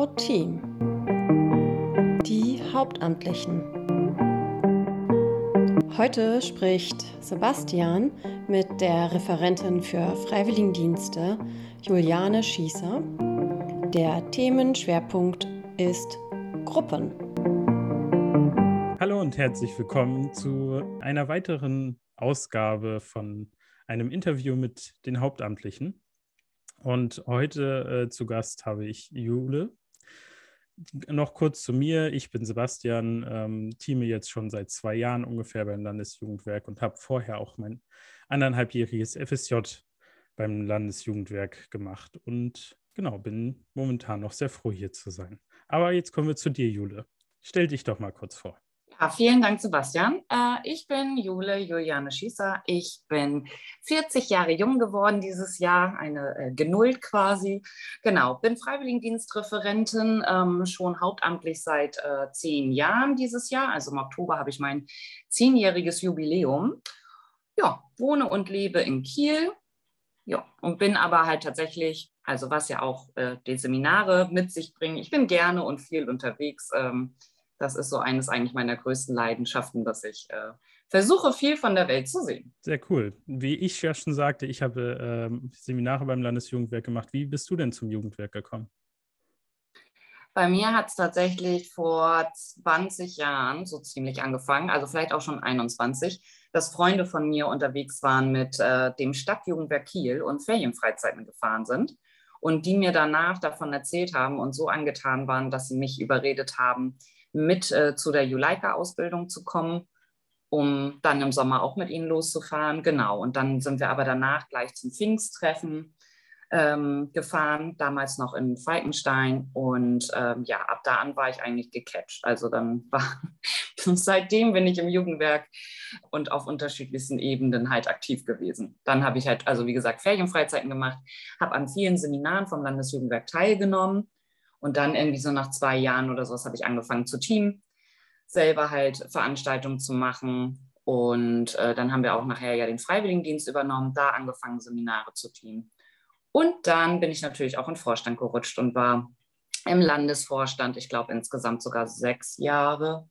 Out-Team. Die Hauptamtlichen. Heute spricht Sebastian mit der Referentin für Freiwilligendienste Juliane Schießer. Der Themenschwerpunkt ist Gruppen. Hallo und herzlich willkommen zu einer weiteren Ausgabe von einem Interview mit den Hauptamtlichen. Und heute äh, zu Gast habe ich Jule. Noch kurz zu mir. Ich bin Sebastian, ähm, teame jetzt schon seit zwei Jahren ungefähr beim Landesjugendwerk und habe vorher auch mein anderthalbjähriges FSJ beim Landesjugendwerk gemacht. Und genau, bin momentan noch sehr froh, hier zu sein. Aber jetzt kommen wir zu dir, Jule. Stell dich doch mal kurz vor. Vielen Dank, Sebastian. Äh, ich bin Jule Juliane Schießer. Ich bin 40 Jahre jung geworden dieses Jahr, eine äh, Genullt quasi. Genau, bin Freiwilligendienstreferentin, ähm, schon hauptamtlich seit äh, zehn Jahren dieses Jahr. Also im Oktober habe ich mein zehnjähriges Jubiläum. Ja, wohne und lebe in Kiel. Ja, und bin aber halt tatsächlich, also was ja auch die Seminare mit sich bringen, ich bin gerne und viel unterwegs. Ähm, das ist so eines eigentlich meiner größten Leidenschaften, dass ich äh, versuche, viel von der Welt zu sehen. Sehr cool. Wie ich ja schon sagte, ich habe ähm, Seminare beim Landesjugendwerk gemacht. Wie bist du denn zum Jugendwerk gekommen? Bei mir hat es tatsächlich vor 20 Jahren so ziemlich angefangen, also vielleicht auch schon 21, dass Freunde von mir unterwegs waren mit äh, dem Stadtjugendwerk Kiel und Ferienfreizeiten gefahren sind und die mir danach davon erzählt haben und so angetan waren, dass sie mich überredet haben, mit äh, zu der Juleika-Ausbildung zu kommen, um dann im Sommer auch mit ihnen loszufahren. Genau, und dann sind wir aber danach gleich zum Pfingsttreffen ähm, gefahren, damals noch in Falkenstein. Und ähm, ja, ab da an war ich eigentlich gecatcht. Also dann war, seitdem bin ich im Jugendwerk und auf unterschiedlichsten Ebenen halt aktiv gewesen. Dann habe ich halt, also wie gesagt, Ferienfreizeiten gemacht, habe an vielen Seminaren vom Landesjugendwerk teilgenommen und dann irgendwie so nach zwei Jahren oder sowas habe ich angefangen zu Team, selber halt Veranstaltungen zu machen. Und äh, dann haben wir auch nachher ja den Freiwilligendienst übernommen, da angefangen, Seminare zu teamen. Und dann bin ich natürlich auch in Vorstand gerutscht und war im Landesvorstand, ich glaube insgesamt sogar sechs Jahre.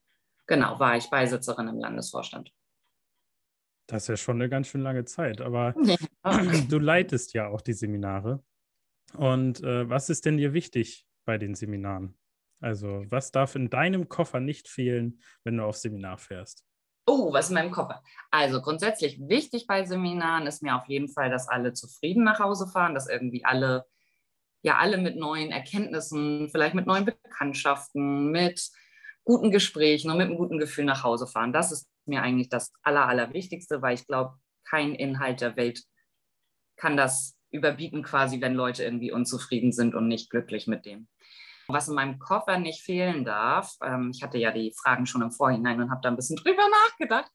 Genau, war ich Beisitzerin im Landesvorstand. Das ist ja schon eine ganz schön lange Zeit, aber ja. du leitest ja auch die Seminare. Und äh, was ist denn dir wichtig bei den Seminaren? Also, was darf in deinem Koffer nicht fehlen, wenn du auf Seminar fährst? Oh, was in meinem Koffer? Also grundsätzlich wichtig bei Seminaren ist mir auf jeden Fall, dass alle zufrieden nach Hause fahren, dass irgendwie alle, ja, alle mit neuen Erkenntnissen, vielleicht mit neuen Bekanntschaften, mit guten Gesprächen und mit einem guten Gefühl nach Hause fahren. Das ist mir eigentlich das Aller, Allerwichtigste, weil ich glaube, kein Inhalt der Welt kann das überbieten, quasi, wenn Leute irgendwie unzufrieden sind und nicht glücklich mit dem. Was in meinem Koffer nicht fehlen darf, ähm, ich hatte ja die Fragen schon im Vorhinein und habe da ein bisschen drüber nachgedacht.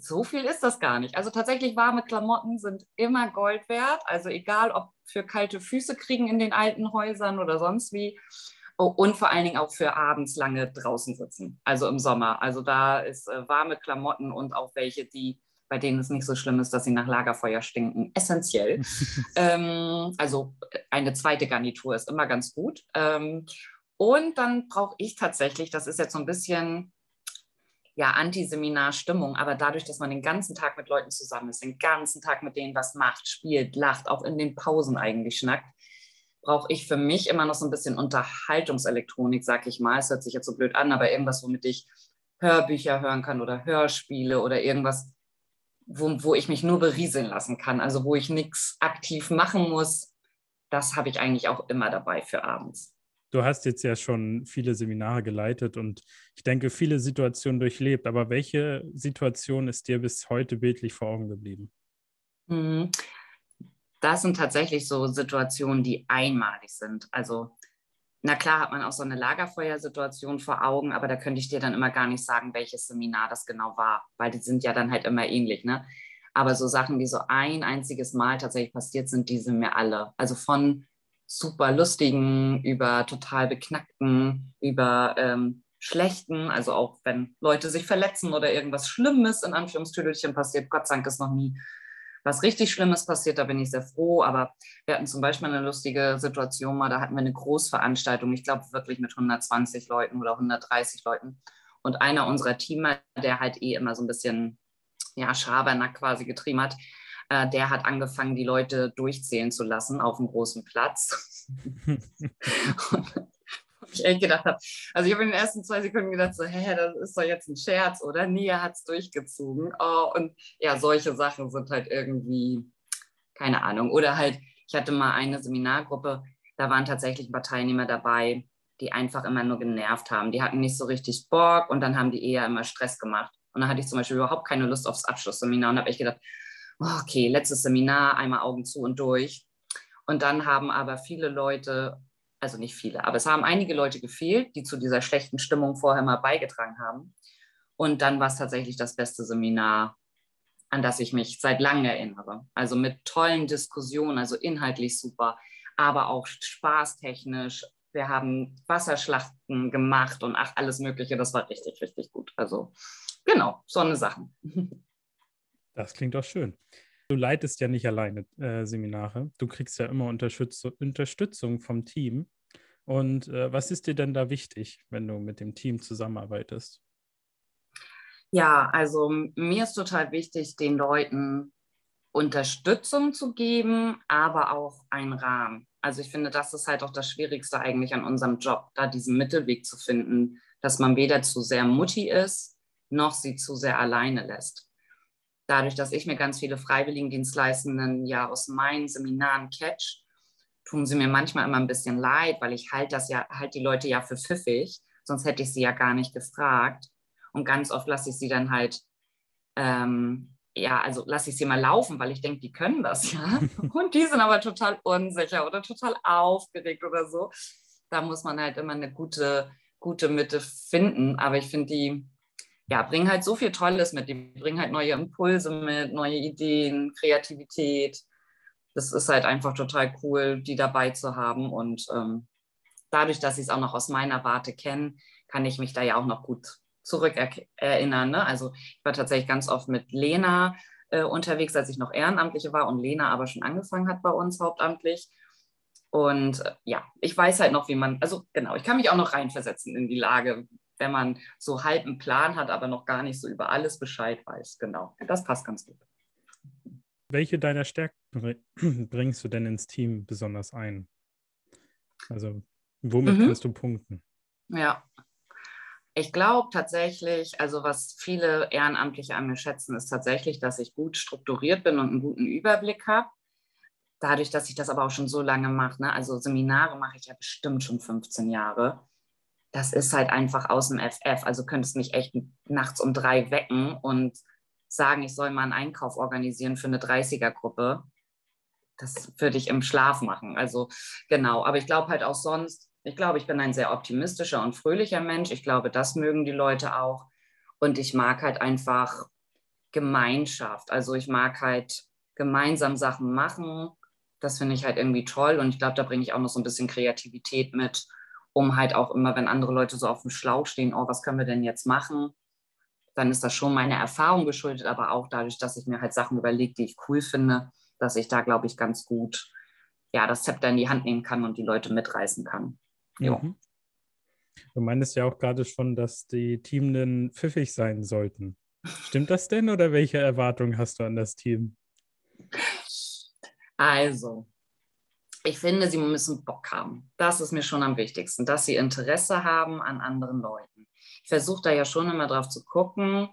So viel ist das gar nicht. Also tatsächlich warme Klamotten sind immer Gold wert. Also egal, ob für kalte Füße kriegen in den alten Häusern oder sonst wie. Oh, und vor allen Dingen auch für abends lange draußen sitzen, also im Sommer. Also da ist äh, warme Klamotten und auch welche, die bei denen es nicht so schlimm ist, dass sie nach Lagerfeuer stinken, essentiell. ähm, also eine zweite Garnitur ist immer ganz gut. Ähm, und dann brauche ich tatsächlich, das ist jetzt so ein bisschen ja, Antiseminar-Stimmung, aber dadurch, dass man den ganzen Tag mit Leuten zusammen ist, den ganzen Tag mit denen was macht, spielt, lacht, auch in den Pausen eigentlich schnackt, brauche ich für mich immer noch so ein bisschen Unterhaltungselektronik, sag ich mal. Es hört sich jetzt so blöd an, aber irgendwas, womit ich Hörbücher hören kann oder Hörspiele oder irgendwas, wo, wo ich mich nur berieseln lassen kann, also wo ich nichts aktiv machen muss, das habe ich eigentlich auch immer dabei für abends. Du hast jetzt ja schon viele Seminare geleitet und ich denke, viele Situationen durchlebt. Aber welche Situation ist dir bis heute bildlich vor Augen geblieben? Mhm. Das sind tatsächlich so Situationen, die einmalig sind. Also na klar hat man auch so eine Lagerfeuersituation vor Augen, aber da könnte ich dir dann immer gar nicht sagen, welches Seminar das genau war, weil die sind ja dann halt immer ähnlich, ne? Aber so Sachen, die so ein einziges Mal tatsächlich passiert sind, die sind mir alle. Also von super lustigen über total beknackten, über ähm, schlechten, also auch wenn Leute sich verletzen oder irgendwas Schlimmes in Anführungstüdelchen passiert, Gott sei Dank ist noch nie was richtig Schlimmes passiert, da bin ich sehr froh. Aber wir hatten zum Beispiel eine lustige Situation mal, da hatten wir eine Großveranstaltung, ich glaube wirklich mit 120 Leuten oder 130 Leuten. Und einer unserer Teamer, der halt eh immer so ein bisschen ja, Schabernack quasi getrieben hat, äh, der hat angefangen, die Leute durchzählen zu lassen auf dem großen Platz. ich echt gedacht habe. Also ich habe in den ersten zwei Sekunden gedacht, so, hä, das ist doch jetzt ein Scherz, oder? Er hat es durchgezogen. Oh, und ja, solche Sachen sind halt irgendwie, keine Ahnung. Oder halt, ich hatte mal eine Seminargruppe, da waren tatsächlich ein paar Teilnehmer dabei, die einfach immer nur genervt haben. Die hatten nicht so richtig Bock und dann haben die eher immer Stress gemacht. Und dann hatte ich zum Beispiel überhaupt keine Lust aufs Abschlussseminar und habe ich gedacht, oh, okay, letztes Seminar, einmal Augen zu und durch. Und dann haben aber viele Leute also nicht viele, aber es haben einige Leute gefehlt, die zu dieser schlechten Stimmung vorher mal beigetragen haben. Und dann war es tatsächlich das beste Seminar, an das ich mich seit langem erinnere. Also mit tollen Diskussionen, also inhaltlich super, aber auch spaßtechnisch. Wir haben Wasserschlachten gemacht und ach, alles Mögliche. Das war richtig, richtig gut. Also genau, so eine Sachen. Das klingt doch schön. Du leitest ja nicht alleine äh, Seminare. Du kriegst ja immer Unterstütz Unterstützung vom Team. Und äh, was ist dir denn da wichtig, wenn du mit dem Team zusammenarbeitest? Ja, also mir ist total wichtig, den Leuten Unterstützung zu geben, aber auch einen Rahmen. Also ich finde, das ist halt auch das Schwierigste eigentlich an unserem Job, da diesen Mittelweg zu finden, dass man weder zu sehr Mutti ist, noch sie zu sehr alleine lässt dadurch, dass ich mir ganz viele Freiwilligendienstleistenden ja aus meinen Seminaren catch, tun sie mir manchmal immer ein bisschen leid, weil ich halt das ja, halt die Leute ja für pfiffig, sonst hätte ich sie ja gar nicht gefragt. Und ganz oft lasse ich sie dann halt, ähm, ja, also lasse ich sie mal laufen, weil ich denke, die können das ja. Und die sind aber total unsicher oder total aufgeregt oder so. Da muss man halt immer eine gute, gute Mitte finden. Aber ich finde die, ja, bringen halt so viel Tolles mit. Die bringen halt neue Impulse mit, neue Ideen, Kreativität. Das ist halt einfach total cool, die dabei zu haben. Und ähm, dadurch, dass sie es auch noch aus meiner Warte kennen, kann ich mich da ja auch noch gut zurückerinnern. Ne? Also ich war tatsächlich ganz oft mit Lena äh, unterwegs, als ich noch Ehrenamtliche war und Lena aber schon angefangen hat bei uns hauptamtlich. Und äh, ja, ich weiß halt noch, wie man, also genau, ich kann mich auch noch reinversetzen in die Lage, wenn man so halb einen Plan hat, aber noch gar nicht so über alles Bescheid weiß. Genau, das passt ganz gut. Welche deiner Stärken bringst du denn ins Team besonders ein? Also, womit mhm. kannst du punkten? Ja, ich glaube tatsächlich, also was viele Ehrenamtliche an mir schätzen, ist tatsächlich, dass ich gut strukturiert bin und einen guten Überblick habe. Dadurch, dass ich das aber auch schon so lange mache, ne? also Seminare mache ich ja bestimmt schon 15 Jahre das ist halt einfach aus dem FF. Also könntest mich echt nachts um drei wecken und sagen, ich soll mal einen Einkauf organisieren für eine 30er-Gruppe. Das würde ich im Schlaf machen. Also genau, aber ich glaube halt auch sonst, ich glaube, ich bin ein sehr optimistischer und fröhlicher Mensch. Ich glaube, das mögen die Leute auch. Und ich mag halt einfach Gemeinschaft. Also ich mag halt gemeinsam Sachen machen. Das finde ich halt irgendwie toll. Und ich glaube, da bringe ich auch noch so ein bisschen Kreativität mit um halt auch immer, wenn andere Leute so auf dem Schlauch stehen, oh, was können wir denn jetzt machen? Dann ist das schon meine Erfahrung geschuldet, aber auch dadurch, dass ich mir halt Sachen überlege, die ich cool finde, dass ich da, glaube ich, ganz gut ja, das Zepter in die Hand nehmen kann und die Leute mitreißen kann. Mhm. Du meinst ja auch gerade schon, dass die Teamenden pfiffig sein sollten. Stimmt das denn oder welche Erwartungen hast du an das Team? Also, ich finde, sie müssen Bock haben. Das ist mir schon am wichtigsten, dass sie Interesse haben an anderen Leuten. Ich versuche da ja schon immer drauf zu gucken.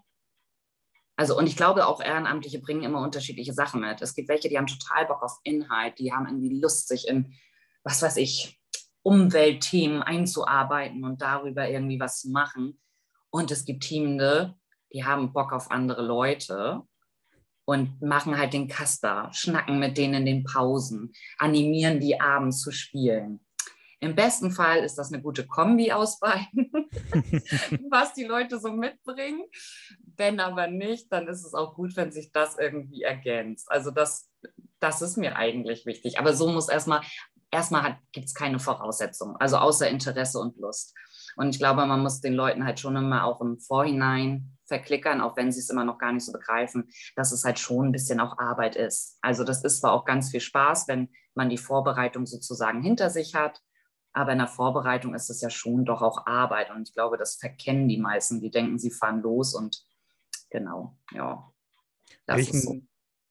Also, und ich glaube auch Ehrenamtliche bringen immer unterschiedliche Sachen mit. Es gibt welche, die haben total Bock auf Inhalt, die haben irgendwie Lust, sich in, was weiß ich, Umweltthemen einzuarbeiten und darüber irgendwie was zu machen. Und es gibt Teamende, die haben Bock auf andere Leute und machen halt den Kaster, schnacken mit denen in den Pausen, animieren die abends zu spielen. Im besten Fall ist das eine gute Kombi aus beiden, was die Leute so mitbringen. Wenn aber nicht, dann ist es auch gut, wenn sich das irgendwie ergänzt. Also das, das ist mir eigentlich wichtig. Aber so muss erstmal, erstmal gibt es keine Voraussetzungen, also außer Interesse und Lust. Und ich glaube, man muss den Leuten halt schon immer auch im Vorhinein verklickern, auch wenn sie es immer noch gar nicht so begreifen, dass es halt schon ein bisschen auch Arbeit ist. Also das ist zwar auch ganz viel Spaß, wenn man die Vorbereitung sozusagen hinter sich hat, aber in der Vorbereitung ist es ja schon doch auch Arbeit und ich glaube, das verkennen die meisten. Die denken, sie fahren los und genau, ja. Welchen, so.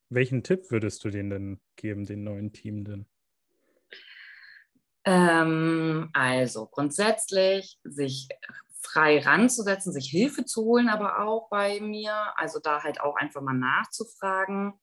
welchen Tipp würdest du denen denn geben, den neuen Team denn? Ähm, also grundsätzlich sich frei ranzusetzen, sich Hilfe zu holen, aber auch bei mir, also da halt auch einfach mal nachzufragen.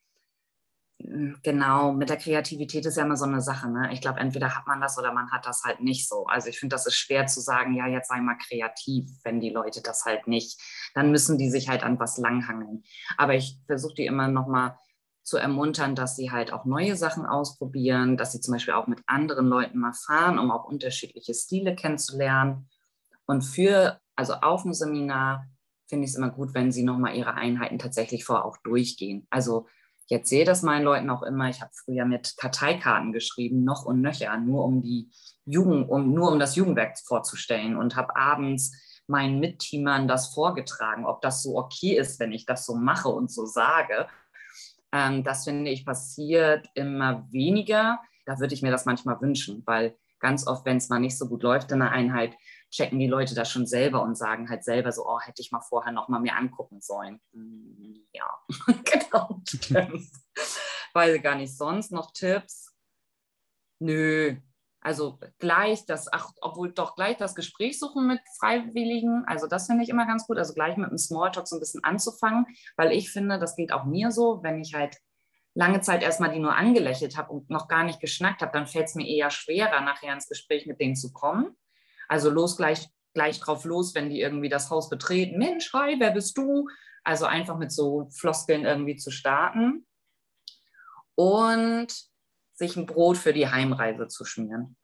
Hm, genau, mit der Kreativität ist ja immer so eine Sache. Ne? Ich glaube, entweder hat man das oder man hat das halt nicht so. Also ich finde, das ist schwer zu sagen, ja, jetzt sei mal kreativ, wenn die Leute das halt nicht. Dann müssen die sich halt an was langhangeln. Aber ich versuche die immer noch mal zu ermuntern, dass sie halt auch neue Sachen ausprobieren, dass sie zum Beispiel auch mit anderen Leuten mal fahren, um auch unterschiedliche Stile kennenzulernen. Und für, also auf dem Seminar finde ich es immer gut, wenn sie nochmal ihre Einheiten tatsächlich vorher auch durchgehen. Also ich erzähle das meinen Leuten auch immer. Ich habe früher mit Karteikarten geschrieben, noch und nöcher, nur um die Jugend, um, nur um das Jugendwerk vorzustellen und habe abends meinen Mitteamern das vorgetragen, ob das so okay ist, wenn ich das so mache und so sage. Ähm, das finde ich passiert immer weniger. Da würde ich mir das manchmal wünschen, weil ganz oft, wenn es mal nicht so gut läuft in der Einheit, checken die Leute das schon selber und sagen halt selber so, oh, hätte ich mal vorher noch mal mir angucken sollen. Mm, ja, genau. Weiß gar nicht. Sonst noch Tipps? Nö, also gleich das, ach, obwohl doch gleich das Gespräch suchen mit Freiwilligen, also das finde ich immer ganz gut, also gleich mit dem Smalltalk so ein bisschen anzufangen, weil ich finde, das geht auch mir so, wenn ich halt lange Zeit erstmal die nur angelächelt habe und noch gar nicht geschnackt habe, dann fällt es mir eher schwerer, nachher ins Gespräch mit denen zu kommen. Also los gleich, gleich drauf los, wenn die irgendwie das Haus betreten. Mensch, hi, wer bist du? Also einfach mit so Floskeln irgendwie zu starten. Und sich ein Brot für die Heimreise zu schmieren.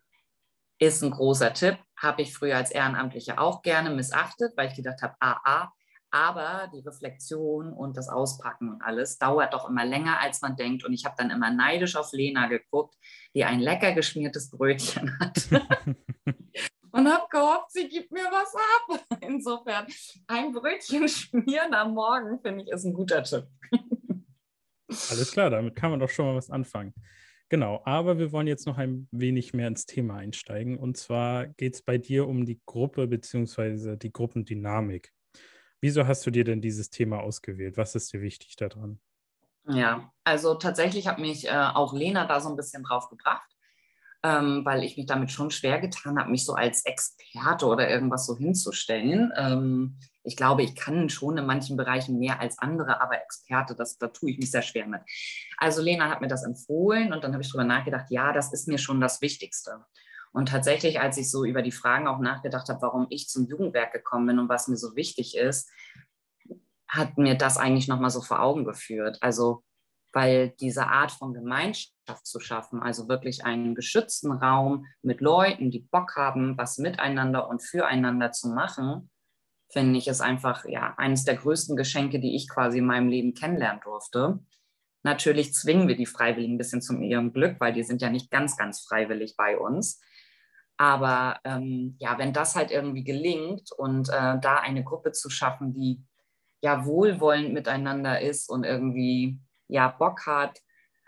Ist ein großer Tipp, habe ich früher als Ehrenamtliche auch gerne missachtet, weil ich gedacht habe, ah, ah, aber die Reflexion und das Auspacken und alles dauert doch immer länger, als man denkt. Und ich habe dann immer neidisch auf Lena geguckt, die ein lecker geschmiertes Brötchen hat. und habe gehofft, sie gibt mir was ab. Insofern, ein Brötchen schmieren am Morgen, finde ich, ist ein guter Tipp. Alles klar, damit kann man doch schon mal was anfangen. Genau, aber wir wollen jetzt noch ein wenig mehr ins Thema einsteigen. Und zwar geht es bei dir um die Gruppe bzw. die Gruppendynamik. Wieso hast du dir denn dieses Thema ausgewählt? Was ist dir wichtig daran? Ja, also tatsächlich hat mich äh, auch Lena da so ein bisschen drauf gebracht ähm, weil ich mich damit schon schwer getan habe, mich so als Experte oder irgendwas so hinzustellen. Ähm, ich glaube, ich kann schon in manchen Bereichen mehr als andere, aber Experte, das, da tue ich mich sehr schwer mit. Also Lena hat mir das empfohlen und dann habe ich darüber nachgedacht, ja, das ist mir schon das Wichtigste. Und tatsächlich, als ich so über die Fragen auch nachgedacht habe, warum ich zum Jugendwerk gekommen bin und was mir so wichtig ist, hat mir das eigentlich nochmal so vor Augen geführt. Also weil diese Art von Gemeinschaft zu schaffen, also wirklich einen geschützten Raum mit Leuten, die Bock haben, was miteinander und füreinander zu machen, finde ich, ist einfach ja eines der größten Geschenke, die ich quasi in meinem Leben kennenlernen durfte. Natürlich zwingen wir die Freiwilligen ein bisschen zu ihrem Glück, weil die sind ja nicht ganz, ganz freiwillig bei uns. Aber ähm, ja, wenn das halt irgendwie gelingt und äh, da eine Gruppe zu schaffen, die ja wohlwollend miteinander ist und irgendwie ja Bock hat,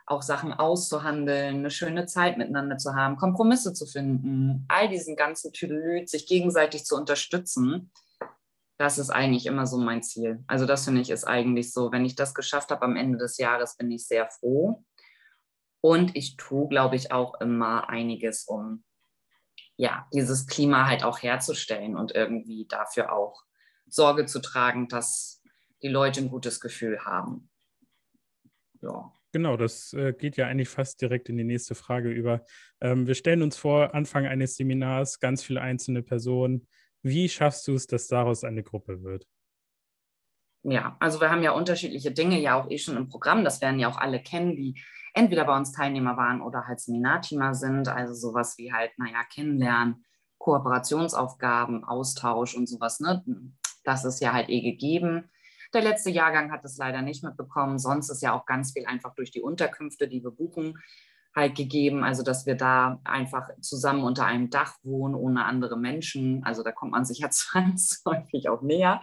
auch Sachen auszuhandeln, eine schöne Zeit miteinander zu haben, Kompromisse zu finden, all diesen ganzen Tüdelüt, sich gegenseitig zu unterstützen, das ist eigentlich immer so mein Ziel. Also das finde ich ist eigentlich so, wenn ich das geschafft habe am Ende des Jahres, bin ich sehr froh. Und ich tue, glaube ich, auch immer einiges, um ja, dieses Klima halt auch herzustellen und irgendwie dafür auch Sorge zu tragen, dass die Leute ein gutes Gefühl haben ja. Genau, das äh, geht ja eigentlich fast direkt in die nächste Frage über. Ähm, wir stellen uns vor, Anfang eines Seminars, ganz viele einzelne Personen. Wie schaffst du es, dass daraus eine Gruppe wird? Ja, also wir haben ja unterschiedliche Dinge ja auch eh schon im Programm. Das werden ja auch alle kennen, die entweder bei uns Teilnehmer waren oder halt Seminarteamer sind. Also sowas wie halt, naja, kennenlernen, Kooperationsaufgaben, Austausch und sowas. Ne? Das ist ja halt eh gegeben. Der letzte Jahrgang hat es leider nicht mitbekommen. Sonst ist ja auch ganz viel einfach durch die Unterkünfte, die wir buchen, halt gegeben, also dass wir da einfach zusammen unter einem Dach wohnen, ohne andere Menschen. Also da kommt man sich ja zwangsläufig auch näher.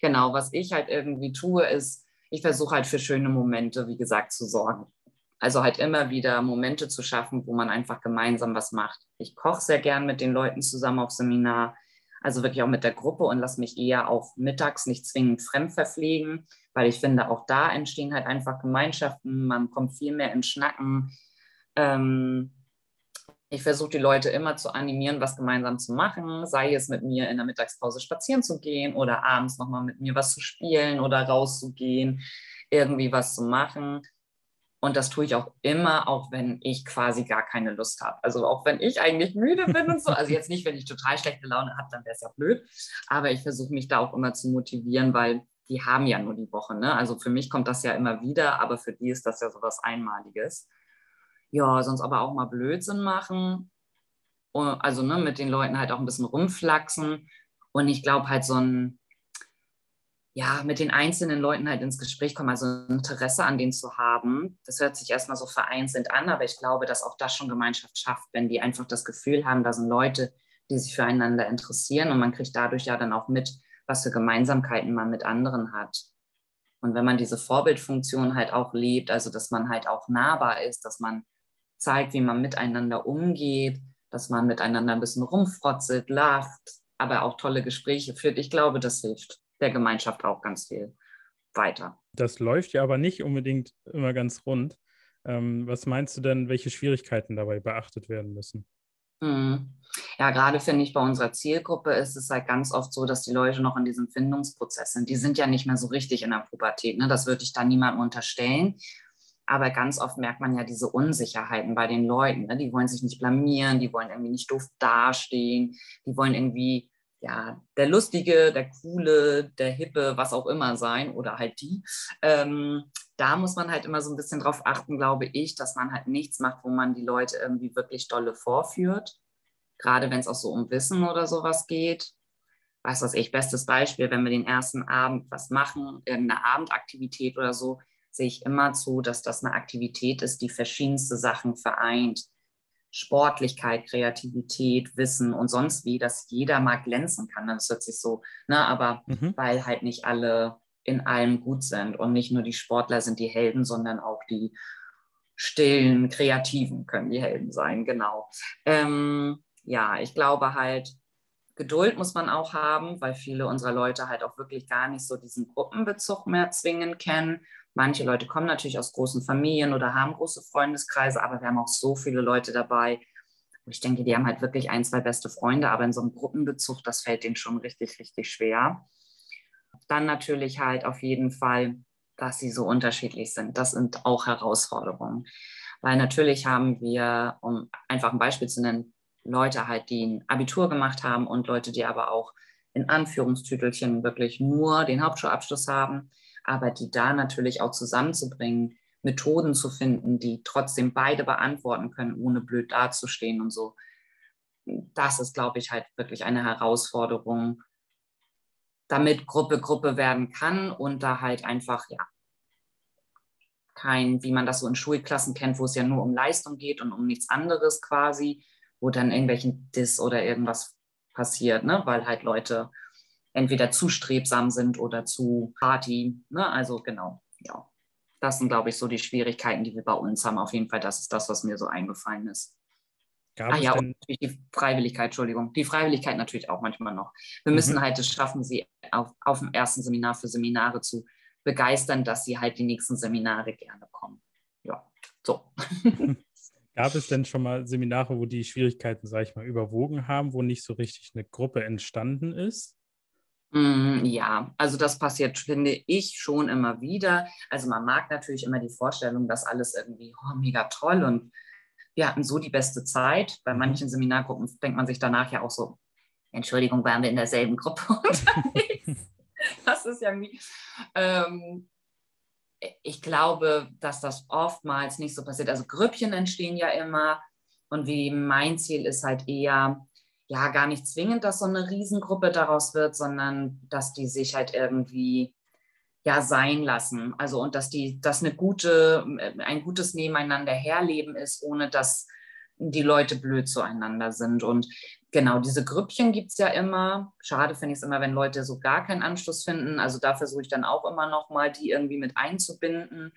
Genau, was ich halt irgendwie tue, ist, ich versuche halt für schöne Momente, wie gesagt, zu sorgen. Also halt immer wieder Momente zu schaffen, wo man einfach gemeinsam was macht. Ich koche sehr gern mit den Leuten zusammen auf Seminar, also wirklich auch mit der Gruppe und lasse mich eher auch mittags nicht zwingend fremd verpflegen, weil ich finde, auch da entstehen halt einfach Gemeinschaften, man kommt viel mehr ins Schnacken, ähm, ich versuche die Leute immer zu animieren, was gemeinsam zu machen, sei es mit mir in der Mittagspause spazieren zu gehen oder abends nochmal mit mir was zu spielen oder rauszugehen, irgendwie was zu machen. Und das tue ich auch immer, auch wenn ich quasi gar keine Lust habe. Also auch wenn ich eigentlich müde bin und so. Also jetzt nicht, wenn ich total schlechte Laune habe, dann wäre es ja blöd. Aber ich versuche mich da auch immer zu motivieren, weil die haben ja nur die Woche. Ne? Also für mich kommt das ja immer wieder, aber für die ist das ja so was Einmaliges ja, sonst aber auch mal Blödsinn machen. Also ne, mit den Leuten halt auch ein bisschen rumflaxen. Und ich glaube halt so ein, ja, mit den einzelnen Leuten halt ins Gespräch kommen, also Interesse an denen zu haben. Das hört sich erstmal so vereinzelt an, aber ich glaube, dass auch das schon Gemeinschaft schafft, wenn die einfach das Gefühl haben, da sind Leute, die sich füreinander interessieren und man kriegt dadurch ja dann auch mit, was für Gemeinsamkeiten man mit anderen hat. Und wenn man diese Vorbildfunktion halt auch lebt, also dass man halt auch nahbar ist, dass man zeigt, wie man miteinander umgeht, dass man miteinander ein bisschen rumfrotzelt, lacht, aber auch tolle Gespräche führt. Ich glaube, das hilft der Gemeinschaft auch ganz viel weiter. Das läuft ja aber nicht unbedingt immer ganz rund. Ähm, was meinst du denn, welche Schwierigkeiten dabei beachtet werden müssen? Hm. Ja, gerade finde ich bei unserer Zielgruppe ist es halt ganz oft so, dass die Leute noch in diesem Findungsprozess sind. Die sind ja nicht mehr so richtig in der Pubertät. Ne? Das würde ich da niemandem unterstellen. Aber ganz oft merkt man ja diese Unsicherheiten bei den Leuten. Ne? Die wollen sich nicht blamieren, die wollen irgendwie nicht doof dastehen, die wollen irgendwie ja, der Lustige, der Coole, der Hippe, was auch immer sein oder halt die. Ähm, da muss man halt immer so ein bisschen drauf achten, glaube ich, dass man halt nichts macht, wo man die Leute irgendwie wirklich dolle vorführt. Gerade wenn es auch so um Wissen oder sowas geht. Was weiß ich, bestes Beispiel, wenn wir den ersten Abend was machen, irgendeine Abendaktivität oder so, sehe ich immer zu, dass das eine Aktivität ist, die verschiedenste Sachen vereint. Sportlichkeit, Kreativität, Wissen und sonst wie, dass jeder mal glänzen kann. Das hört sich so, ne, aber mhm. weil halt nicht alle in allem gut sind und nicht nur die Sportler sind die Helden, sondern auch die stillen, kreativen können die Helden sein, genau. Ähm, ja, ich glaube halt, Geduld muss man auch haben, weil viele unserer Leute halt auch wirklich gar nicht so diesen Gruppenbezug mehr zwingend kennen Manche Leute kommen natürlich aus großen Familien oder haben große Freundeskreise, aber wir haben auch so viele Leute dabei. Ich denke, die haben halt wirklich ein, zwei beste Freunde, aber in so einem Gruppenbezug, das fällt denen schon richtig, richtig schwer. Dann natürlich halt auf jeden Fall, dass sie so unterschiedlich sind. Das sind auch Herausforderungen. Weil natürlich haben wir, um einfach ein Beispiel zu nennen, Leute halt, die ein Abitur gemacht haben und Leute, die aber auch in Anführungstütelchen wirklich nur den Hauptschulabschluss haben aber die da natürlich auch zusammenzubringen, Methoden zu finden, die trotzdem beide beantworten können, ohne blöd dazustehen und so. Das ist, glaube ich, halt wirklich eine Herausforderung, damit Gruppe Gruppe werden kann und da halt einfach, ja, kein, wie man das so in Schulklassen kennt, wo es ja nur um Leistung geht und um nichts anderes quasi, wo dann irgendwelchen Diss oder irgendwas passiert, ne? weil halt Leute entweder zu strebsam sind oder zu Party. Ne? Also genau, ja. Das sind, glaube ich, so die Schwierigkeiten, die wir bei uns haben. Auf jeden Fall, das ist das, was mir so eingefallen ist. Gab ah ja, und natürlich die Freiwilligkeit, Entschuldigung. Die Freiwilligkeit natürlich auch manchmal noch. Wir mhm. müssen halt es schaffen, sie auf, auf dem ersten Seminar für Seminare zu begeistern, dass sie halt die nächsten Seminare gerne kommen. Ja, so. Gab es denn schon mal Seminare, wo die Schwierigkeiten, sage ich mal, überwogen haben, wo nicht so richtig eine Gruppe entstanden ist? Mm, ja, also das passiert, finde ich, schon immer wieder. Also man mag natürlich immer die Vorstellung, dass alles irgendwie oh, mega toll und wir hatten so die beste Zeit. Bei mhm. manchen Seminargruppen denkt man sich danach ja auch so, Entschuldigung, waren wir in derselben Gruppe unterwegs. das ist irgendwie, ähm, ich glaube, dass das oftmals nicht so passiert. Also Grüppchen entstehen ja immer und wie mein Ziel ist halt eher, ja gar nicht zwingend, dass so eine Riesengruppe daraus wird, sondern dass die sich halt irgendwie ja sein lassen. Also und dass die, dass eine gute, ein gutes Nebeneinander herleben ist, ohne dass die Leute blöd zueinander sind. Und genau, diese Grüppchen gibt es ja immer. Schade finde ich es immer, wenn Leute so gar keinen Anschluss finden. Also da versuche ich dann auch immer noch mal, die irgendwie mit einzubinden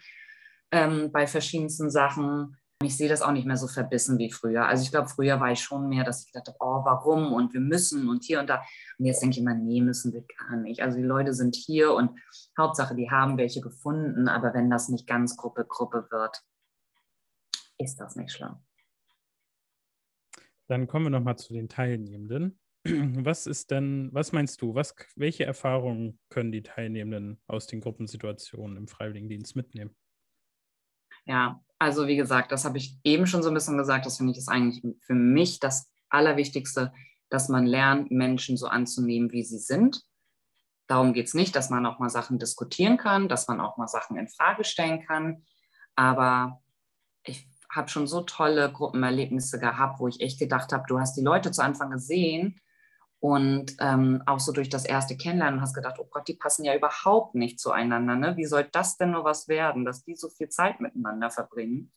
ähm, bei verschiedensten Sachen. Ich sehe das auch nicht mehr so verbissen wie früher. Also ich glaube, früher war ich schon mehr, dass ich dachte, oh, warum und wir müssen und hier und da. Und jetzt denke ich immer, nee, müssen wir gar nicht. Also die Leute sind hier und Hauptsache, die haben welche gefunden. Aber wenn das nicht ganz Gruppe, Gruppe wird, ist das nicht schlimm. Dann kommen wir nochmal zu den Teilnehmenden. Was ist denn, was meinst du, was, welche Erfahrungen können die Teilnehmenden aus den Gruppensituationen im Freiwilligendienst mitnehmen? Ja, also wie gesagt, das habe ich eben schon so ein bisschen gesagt, das finde ich ist eigentlich für mich das Allerwichtigste, dass man lernt, Menschen so anzunehmen, wie sie sind. Darum geht es nicht, dass man auch mal Sachen diskutieren kann, dass man auch mal Sachen in Frage stellen kann. Aber ich habe schon so tolle Gruppenerlebnisse gehabt, wo ich echt gedacht habe, du hast die Leute zu Anfang gesehen und ähm, auch so durch das erste Kennenlernen hast gedacht, oh Gott, die passen ja überhaupt nicht zueinander. Ne? Wie soll das denn nur was werden, dass die so viel Zeit miteinander verbringen?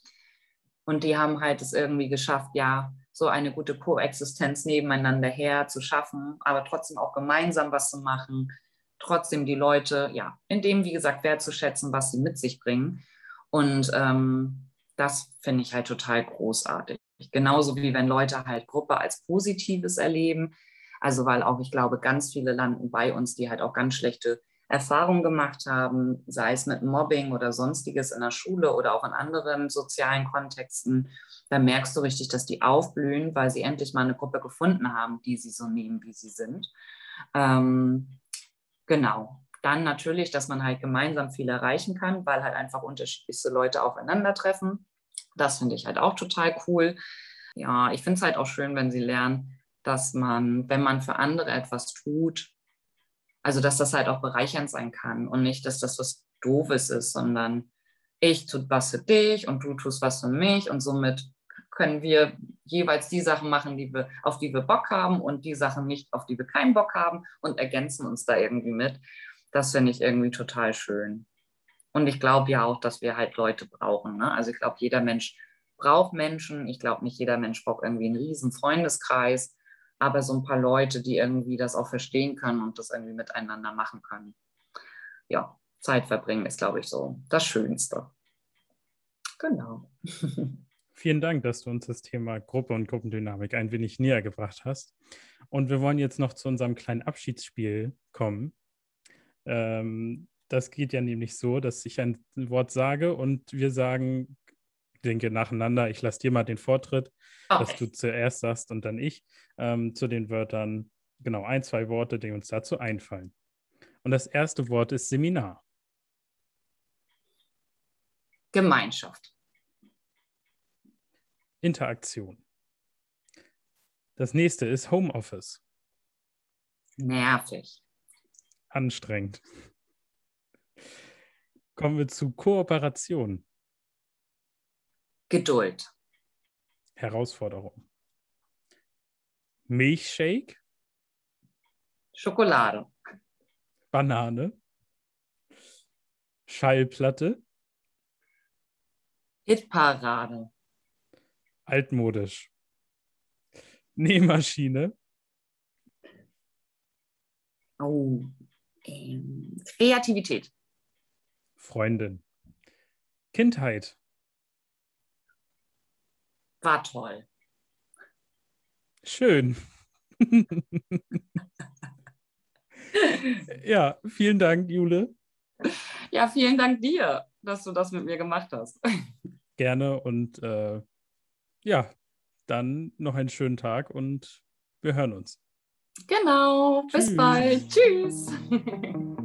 Und die haben halt es irgendwie geschafft, ja, so eine gute Koexistenz nebeneinander her zu schaffen, aber trotzdem auch gemeinsam was zu machen, trotzdem die Leute, ja, in dem, wie gesagt, wertzuschätzen, was sie mit sich bringen. Und ähm, das finde ich halt total großartig. Genauso wie wenn Leute halt Gruppe als Positives erleben, also weil auch, ich glaube, ganz viele landen bei uns, die halt auch ganz schlechte Erfahrungen gemacht haben, sei es mit Mobbing oder sonstiges in der Schule oder auch in anderen sozialen Kontexten. Da merkst du richtig, dass die aufblühen, weil sie endlich mal eine Gruppe gefunden haben, die sie so nehmen, wie sie sind. Ähm, genau. Dann natürlich, dass man halt gemeinsam viel erreichen kann, weil halt einfach unterschiedlichste Leute aufeinandertreffen. Das finde ich halt auch total cool. Ja, ich finde es halt auch schön, wenn sie lernen, dass man, wenn man für andere etwas tut, also dass das halt auch bereichernd sein kann und nicht, dass das was Doofes ist, sondern ich tue was für dich und du tust was für mich und somit können wir jeweils die Sachen machen, die wir, auf die wir Bock haben und die Sachen nicht, auf die wir keinen Bock haben und ergänzen uns da irgendwie mit. Das finde ich irgendwie total schön. Und ich glaube ja auch, dass wir halt Leute brauchen. Ne? Also ich glaube, jeder Mensch braucht Menschen. Ich glaube, nicht jeder Mensch braucht irgendwie einen riesen Freundeskreis aber so ein paar Leute, die irgendwie das auch verstehen können und das irgendwie miteinander machen können. Ja, Zeit verbringen ist, glaube ich, so das Schönste. Genau. Vielen Dank, dass du uns das Thema Gruppe und Gruppendynamik ein wenig näher gebracht hast. Und wir wollen jetzt noch zu unserem kleinen Abschiedsspiel kommen. Ähm, das geht ja nämlich so, dass ich ein Wort sage und wir sagen denke nacheinander. Ich lasse dir mal den Vortritt, okay. dass du zuerst sagst und dann ich ähm, zu den Wörtern, genau, ein, zwei Worte, die uns dazu einfallen. Und das erste Wort ist Seminar. Gemeinschaft. Interaktion. Das nächste ist Homeoffice. Nervig. Anstrengend. Kommen wir zu Kooperation. Geduld. Herausforderung. Milchshake. Schokolade. Banane. Schallplatte. Hitparade. Altmodisch. Nähmaschine. Oh. Ähm, Kreativität. Freundin. Kindheit war toll. Schön. ja, vielen Dank, Jule. Ja, vielen Dank dir, dass du das mit mir gemacht hast. Gerne und äh, ja, dann noch einen schönen Tag und wir hören uns. Genau, bis Tschüss. bald. Tschüss.